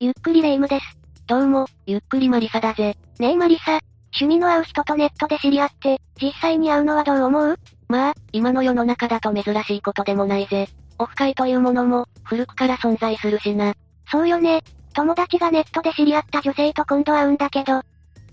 ゆっくりレ夢ムです。どうも、ゆっくりマリサだぜ。ねえマリサ、趣味の合う人とネットで知り合って、実際に会うのはどう思う？まあ、今の世の中だと珍しいことでもないぜ。オフ会というものも、古くから存在するしな。そうよね。友達がネットで知り合った女性と今度会うんだけど、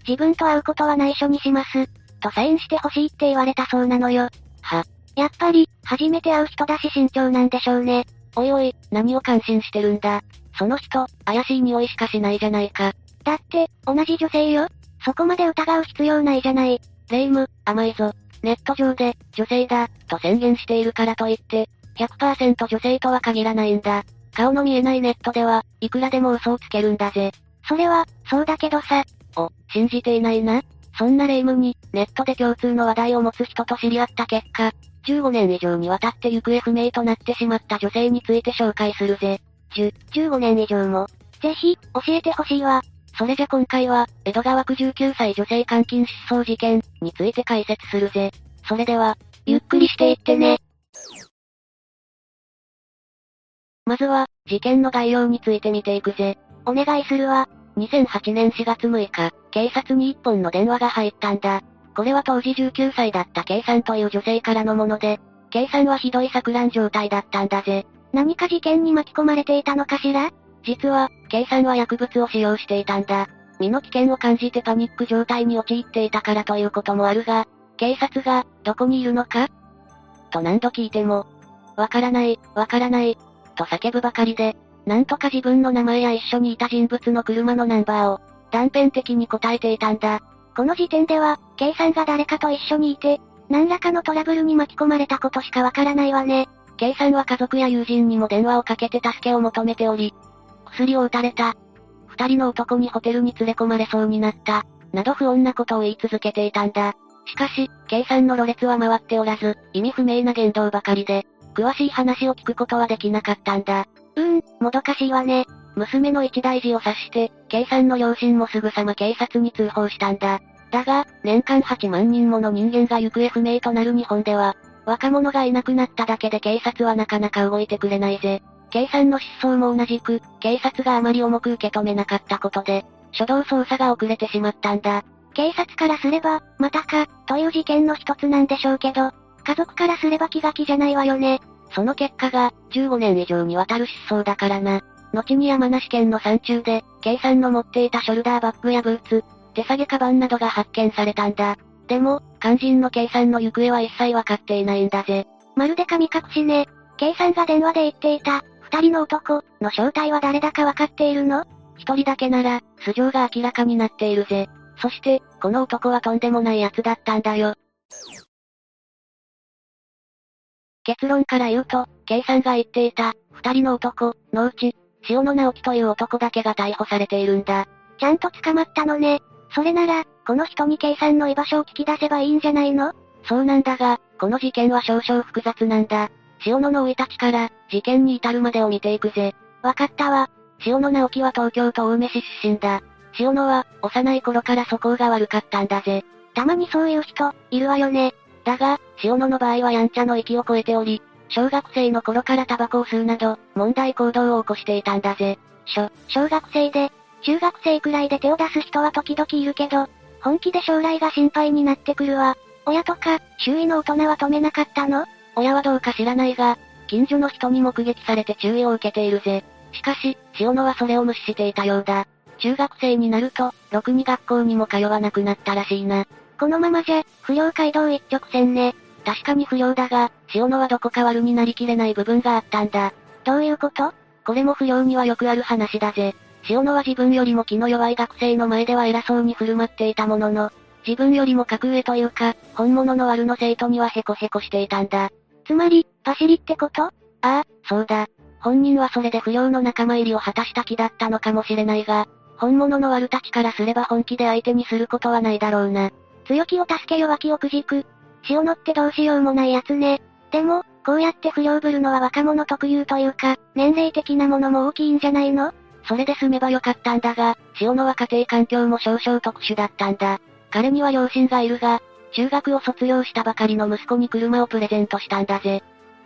自分と会うことは内緒にします。とサインしてほしいって言われたそうなのよ。は、やっぱり、初めて会う人だし慎重なんでしょうね。おいおい、何を感心してるんだ？その人、怪しい匂いしかしないじゃないか。だって、同じ女性よ。そこまで疑う必要ないじゃない。レイム、甘いぞ。ネット上で、女性だ、と宣言しているからといって、100%女性とは限らないんだ。顔の見えないネットでは、いくらでも嘘をつけるんだぜ。それは、そうだけどさ。お、信じていないな。そんなレイムに、ネットで共通の話題を持つ人と知り合った結果、15年以上にわたって行方不明となってしまった女性について紹介するぜ。10、15年以上も。ぜひ、教えてほしいわ。それじゃ今回は、江戸川区19歳女性監禁失踪事件について解説するぜ。それでは、ゆっくりしていってね。まずは、事件の概要について見ていくぜ。お願いするわ。2008年4月6日、警察に一本の電話が入ったんだ。これは当時19歳だった K さんという女性からのもので、K さんはひどい錯乱状態だったんだぜ。何か事件に巻き込まれていたのかしら？実は、K さんは薬物を使用していたんだ。身の危険を感じてパニック状態に陥っていたからということもあるが、警察が、どこにいるのか？と何度聞いても、わからない、わからない、と叫ぶばかりで、なんとか自分の名前や一緒にいた人物の車のナンバーを、断片的に答えていたんだ。この時点では、K さんが誰かと一緒にいて、何らかのトラブルに巻き込まれたことしかわからないわね。K さんは家族や友人にも電話をかけて助けを求めており、薬を打たれた。二人の男にホテルに連れ込まれそうになった。など不穏なことを言い続けていたんだ。しかし、K さんのろれつは回っておらず、意味不明な言動ばかりで、詳しい話を聞くことはできなかったんだ。うーん、もどかしいわね。娘の一大事を察して、K さんの両親もすぐさま警察に通報したんだ。だが、年間8万人もの人間が行方不明となる日本では、若者がいなくなっただけで警察はなかなか動いてくれないぜ。K さんの失踪も同じく、警察があまり重く受け止めなかったことで、初動捜査が遅れてしまったんだ。警察からすれば、またか、という事件の一つなんでしょうけど、家族からすれば気が気じゃないわよね。その結果が、15年以上にわたる失踪だからな。後に山梨県の山中で、K さんの持っていたショルダーバッグやブーツ、手提げカバンなどが発見されたんだ。でも、肝心のさんの行方は一切わかっていないんだぜ。まるで神隠しね。さんが電話で言っていた、二人の男、の正体は誰だかわかっているの？一人だけなら、素性が明らかになっているぜ。そして、この男はとんでもない奴だったんだよ。結論から言うと、さんが言っていた、二人の男、のうち、塩野直樹という男だけが逮捕されているんだ。ちゃんと捕まったのね。それなら、この人に K さんの居場所を聞き出せばいいんじゃないの？そうなんだが、この事件は少々複雑なんだ。塩野の生い立ちから、事件に至るまでを見ていくぜ。わかったわ。塩野直樹は東京都青梅市出身だ。塩野は、幼い頃から素行が悪かったんだぜ。たまにそういう人、いるわよね。だが、塩野の場合はやんちゃの域を超えており、小学生の頃からタバコを吸うなど、問題行動を起こしていたんだぜ。しょ、小学生で、中学生くらいで手を出す人は時々いるけど、本気で将来が心配になってくるわ。親とか、周囲の大人は止めなかったの？親はどうか知らないが、近所の人に目撃されて注意を受けているぜ。しかし、塩野はそれを無視していたようだ。中学生になると、ろくに学校にも通わなくなったらしいな。このままじゃ、不良街道一直線ね。確かに不良だが、塩野はどこか悪になりきれない部分があったんだ。どういうこと？これも不良にはよくある話だぜ。塩野は自分よりも気の弱い学生の前では偉そうに振る舞っていたものの、自分よりも格上というか、本物の悪の生徒にはヘコヘコしていたんだ。つまり、パシリってこと？ああ、そうだ。本人はそれで不良の仲間入りを果たした気だったのかもしれないが、本物の悪たちからすれば本気で相手にすることはないだろうな。強気を助け弱気をくじく。塩野ってどうしようもないやつね。でも、こうやって不良ぶるのは若者特有というか、年齢的なものも大きいんじゃないの？それで済めばよかったんだが、塩野は家庭環境も少々特殊だったんだ。彼には両親がいるが、中学を卒業したばかりの息子に車をプレゼントしたんだぜ。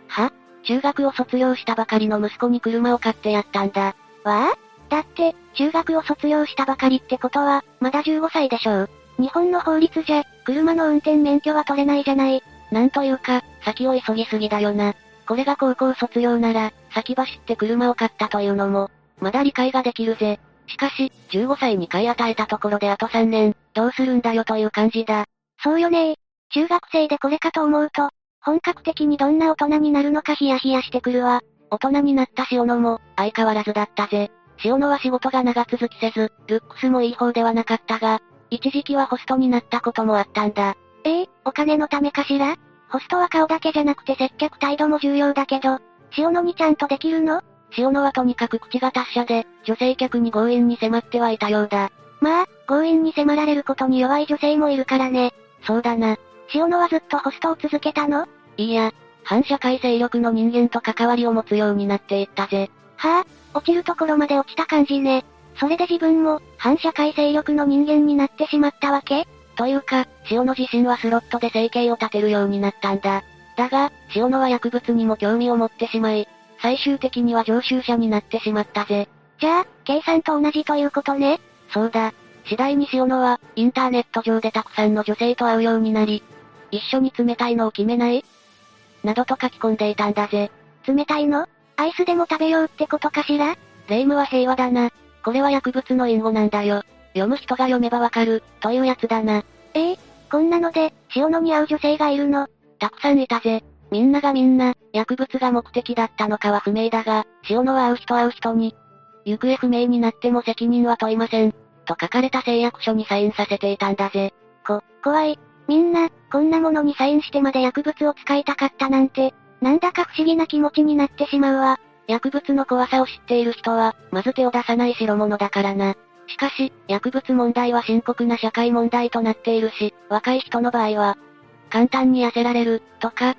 は？中学を卒業したばかりの息子に車を買ってやったんだ。わあ？だって、中学を卒業したばかりってことは、まだ15歳でしょう。日本の法律じゃ、車の運転免許は取れないじゃない。なんというか、先を急ぎすぎだよな。これが高校卒業なら、先走って車を買ったというのも、まだ理解ができるぜ。しかし、15歳に買い与えたところであと3年、どうするんだよという感じだ。そうよね中学生でこれかと思うと、本格的にどんな大人になるのかヒヤヒヤしてくるわ。大人になった塩野も、相変わらずだったぜ。塩野は仕事が長続きせず、ルックスもいい方ではなかったが、一時期はホストになったこともあったんだ。ええお金のためかしら？ホストは顔だけじゃなくて接客態度も重要だけど、塩野にちゃんとできるの？塩野はとにかく口が達者で、女性客に強引に迫ってはいたようだ。まあ、強引に迫られることに弱い女性もいるからね。そうだな。塩野はずっとホストを続けたの？いいや、反社会勢力の人間と関わりを持つようになっていったぜ。はあ、落ちるところまで落ちた感じね。それで自分も、反社会勢力の人間になってしまったわけ？というか、塩野自身はスロットで生計を立てるようになったんだ。だが、塩野は薬物にも興味を持ってしまい、最終的には常習者になってしまったぜ。じゃあ、計算と同じということね。そうだ。次第に塩野は、インターネット上でたくさんの女性と会うようになり、一緒に冷たいのを決めない？などと書き込んでいたんだぜ。冷たいの？アイスでも食べようってことかしら？霊夢は平和だな。これは薬物の隠語なんだよ。読む人が読めばわかる、というやつだな。ええこんなので、塩野に会う女性がいるの？たくさんいたぜ。みんながみんな、薬物が目的だったのかは不明だが、塩野は会う人会う人に、行方不明になっても責任は問いません。と書かれた誓約書にサインさせていたんだぜ。こ、怖い。みんな、こんなものにサインしてまで薬物を使いたかったなんて、なんだか不思議な気持ちになってしまうわ。薬物の怖さを知っている人は、まず手を出さない代物だからな。しかし、薬物問題は深刻な社会問題となっているし、若い人の場合は、簡単に痩せられる、とか、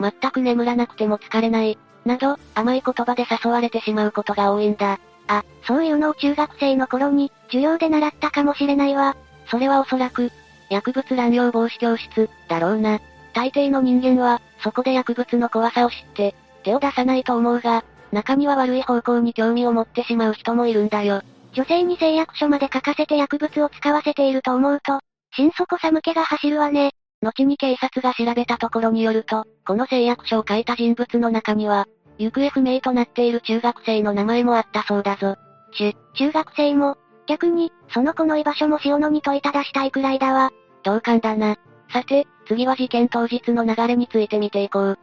全く眠らなくても疲れない、など、甘い言葉で誘われてしまうことが多いんだ。あ、そういうのを中学生の頃に、授業で習ったかもしれないわ。それはおそらく、薬物乱用防止教室、だろうな。大抵の人間は、そこで薬物の怖さを知って、手を出さないと思うが、中には悪い方向に興味を持ってしまう人もいるんだよ。女性に誓約書まで書かせて薬物を使わせていると思うと、心底寒気が走るわね。後に警察が調べたところによると、この誓約書を書いた人物の中には、行方不明となっている中学生の名前もあったそうだぞ。ち、中学生も、逆に、その子の居場所も塩野に問いただしたいくらいだわ。同感だな。さて、次は事件当日の流れについて見ていこう。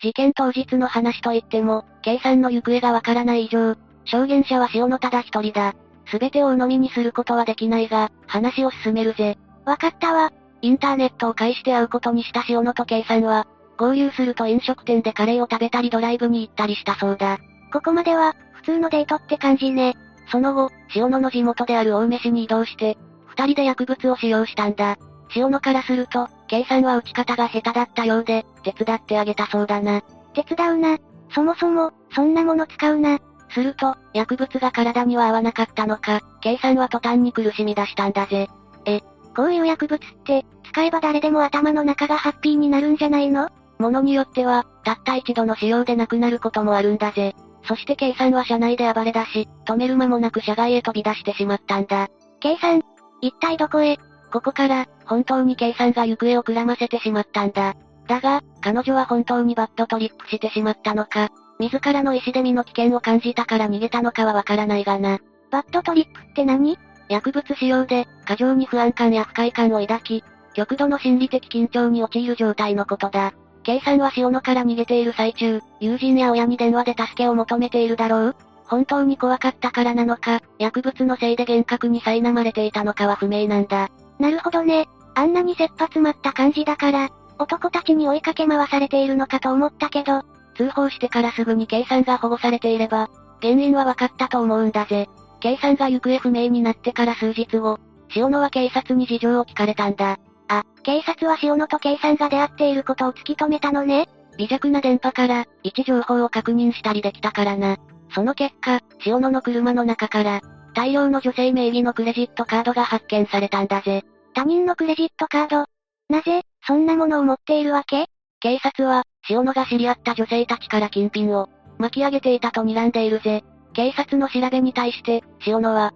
事件当日の話といっても、さんの行方がわからない以上、証言者は塩野ただ一人だ。すべてを鵜呑みにすることはできないが、話を進めるぜ。わかったわ。インターネットを介して会うことにした塩野と K さんは、合流すると飲食店でカレーを食べたりドライブに行ったりしたそうだ。ここまでは、普通のデートって感じね。その後、塩野の地元である青梅市に移動して、二人で薬物を使用したんだ。塩野からすると、K さんは打ち方が下手だったようで、手伝ってあげたそうだな。手伝うな。そもそも、そんなもの使うな。すると、薬物が体には合わなかったのか、K さんは途端に苦しみ出したんだぜ。え、こういう薬物って、使えば誰でも頭の中がハッピーになるんじゃないの？ものによっては、たった一度の使用で亡くなることもあるんだぜ。そして K さんは車内で暴れ出し、止める間もなく車外へ飛び出してしまったんだ。K さん、一体どこへ？ここから、本当に K さんが行方をくらませてしまったんだ。だが、彼女は本当にバッドトリップしてしまったのか、自らの意思で身の危険を感じたから逃げたのかはわからないがな。バッドトリップって何？薬物使用で、過剰に不安感や不快感を抱き、極度の心理的緊張に陥る状態のことだ。K さんは塩野から逃げている最中、友人や親に電話で助けを求めているだろう本当に怖かったからなのか、薬物のせいで幻覚に苛まれていたのかは不明なんだ。なるほどね。あんなに切羽詰まった感じだから、男たちに追いかけ回されているのかと思ったけど、通報してからすぐに K さんが保護されていれば、原因は分かったと思うんだぜ。K さんが行方不明になってから数日後、塩野は警察に事情を聞かれたんだ。あ、警察は塩野と K さんが出会っていることを突き止めたのね。微弱な電波から、位置情報を確認したりできたからな。その結果、塩野の車の中から、大量の女性名義のクレジットカードが発見されたんだぜ。他人のクレジットカード？なぜ、そんなものを持っているわけ？警察は、塩野が知り合った女性たちから金品を、巻き上げていたと睨んでいるぜ。警察の調べに対して、塩野は、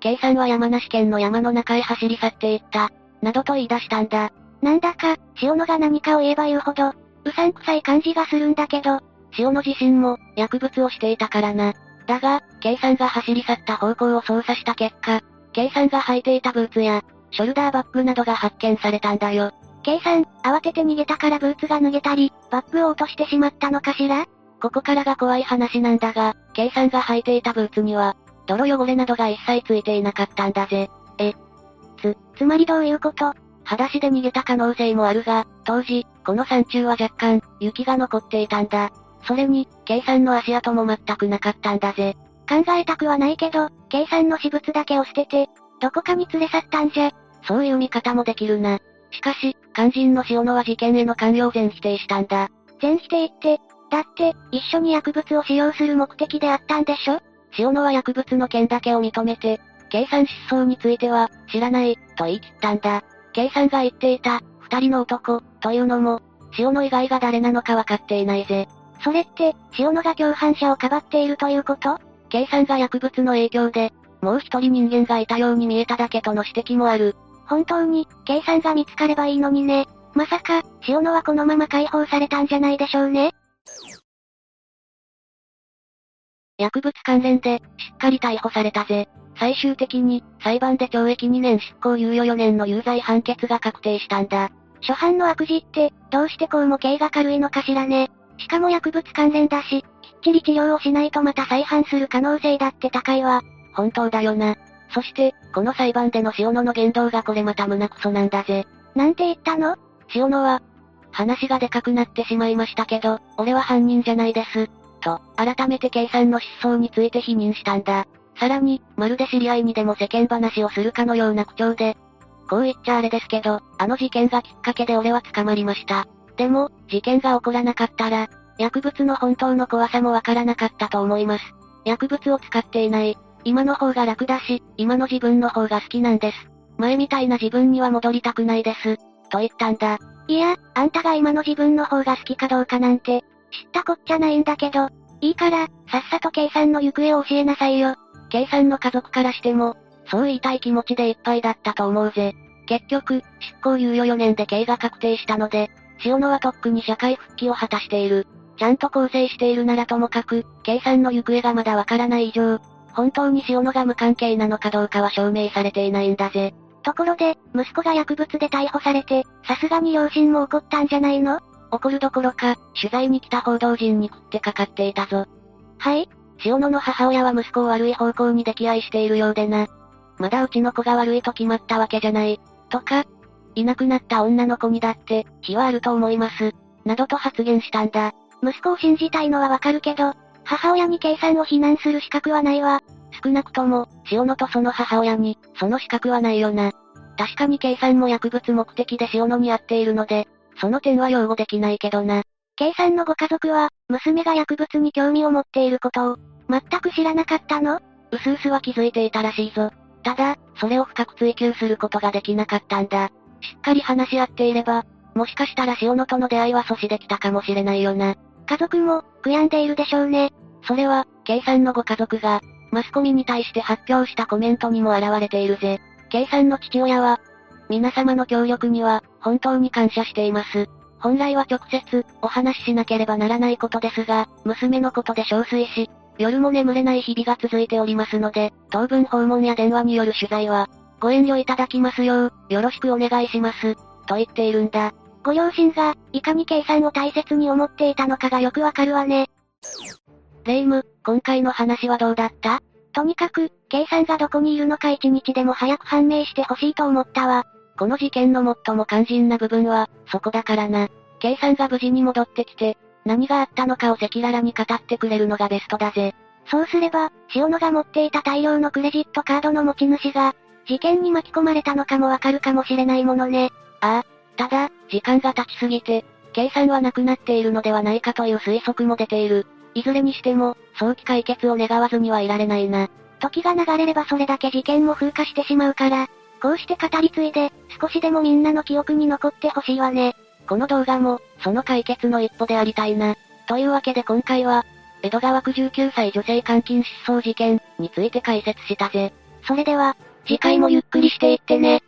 K さんは山梨県の山の中へ走り去っていった、などと言い出したんだ。なんだか、塩野が何かを言えば言うほど、うさんくさい感じがするんだけど、塩野自身も、薬物をしていたからな。だが、K さんが走り去った方向を操作した結果、K さんが履いていたブーツや、ショルダーバッグなどが発見されたんだよ。K さん、慌てて逃げたからブーツが脱げたり、バッグを落としてしまったのかしら？ここからが怖い話なんだが、K さんが履いていたブーツには、泥汚れなどが一切ついていなかったんだぜ。え、つ、つまりどういうこと？裸足で逃げた可能性もあるが、当時、この山中は若干、雪が残っていたんだ。それに、K さんの足跡も全くなかったんだぜ。考えたくはないけど、K さんの私物だけを捨てて、どこかに連れ去ったんじゃ。そういう見方もできるな。しかし、肝心の塩野は事件への関与を全否定したんだ。全否定って、だって、一緒に薬物を使用する目的であったんでしょ？塩野は薬物の件だけを認めて、計算失踪については、知らない、と言い切ったんだ。計算が言っていた、二人の男、というのも、塩野以外が誰なのか分かっていないぜ。それって、塩野が共犯者をかばっているということ？計算が薬物の影響で、もう一人人間がいたように見えただけとの指摘もある。本当に、計算が見つかればいいのにね。まさか、塩野はこのまま解放されたんじゃないでしょうね。薬物関連で、しっかり逮捕されたぜ。最終的に、裁判で懲役2年執行猶予4年の有罪判決が確定したんだ。初犯の悪事って、どうしてこうも刑が軽いのかしらね。しかも薬物関連だし、きっちり治療をしないとまた再犯する可能性だって高いわ。本当だよな。そして、この裁判での塩野の言動がこれまた胸クソなんだぜ。なんて言ったの？塩野は、話がでかくなってしまいましたけど、俺は犯人じゃないです。と、改めて K さんの失踪について否認したんだ。さらに、まるで知り合いにでも世間話をするかのような口調で、こう言っちゃあれですけど、あの事件がきっかけで俺は捕まりました。でも、事件が起こらなかったら、薬物の本当の怖さもわからなかったと思います。薬物を使っていない。今の方が楽だし、今の自分の方が好きなんです。前みたいな自分には戻りたくないです。と言ったんだ。いや、あんたが今の自分の方が好きかどうかなんて、知ったこっちゃないんだけど、いいから、さっさと K さんの行方を教えなさいよ。K さんの家族からしても、そう言いたい気持ちでいっぱいだったと思うぜ。結局、執行猶予4年で刑が確定したので、塩野はとっくに社会復帰を果たしている。ちゃんと構成しているならともかく、K さんの行方がまだわからない以上、本当に塩野が無関係なのかどうかは証明されていないんだぜ。ところで、息子が薬物で逮捕されて、さすがに両親も怒ったんじゃないの？怒るどころか、取材に来た報道陣に食ってかかっていたぞ。はい塩野の母親は息子を悪い方向に溺愛しているようでな。まだうちの子が悪いと決まったわけじゃない。とか、いなくなった女の子にだって、非はあると思います。などと発言したんだ。息子を信じたいのはわかるけど、母親に計算を非難する資格はないわ。少なくとも、塩野とその母親に、その資格はないよな。確かに計算も薬物目的で塩野にやっているので、その点は擁護できないけどな。K さんのご家族は、娘が薬物に興味を持っていることを、全く知らなかったの？うすうすは気づいていたらしいぞ。ただ、それを深く追求することができなかったんだ。しっかり話し合っていれば、もしかしたら塩野との出会いは阻止できたかもしれないよな。家族も、悔やんでいるでしょうね。それは、K さんのご家族が、マスコミに対して発表したコメントにも現れているぜ。K さんの父親は、皆様の協力には、本当に感謝しています。本来は直接、お話ししなければならないことですが、娘のことで憔悴し、夜も眠れない日々が続いておりますので、当分訪問や電話による取材は、ご遠慮いただきますよう、よろしくお願いします。と言っているんだ。ご両親が、いかに計算を大切に思っていたのかがよくわかるわね。レイム、今回の話はどうだった？とにかく、計算がどこにいるのか一日でも早く判明してほしいと思ったわ。この事件の最も肝心な部分は、そこだからな。さんが無事に戻ってきて、何があったのかを赤裸々に語ってくれるのがベストだぜ。そうすれば、塩野が持っていた大量のクレジットカードの持ち主が、事件に巻き込まれたのかもわかるかもしれないものね。ああ、時間が経ちすぎて、K さんは亡くなっているのではないかという推測も出ている。いずれにしても、早期解決を願わずにはいられないな。時が流れればそれだけ事件も風化してしまうから、こうして語り継いで、少しでもみんなの記憶に残ってほしいわね。この動画も、その解決の一歩でありたいな。というわけで今回は、江戸川区19歳女性監禁失踪事件について解説したぜ。それでは、次回もゆっくりしていってね。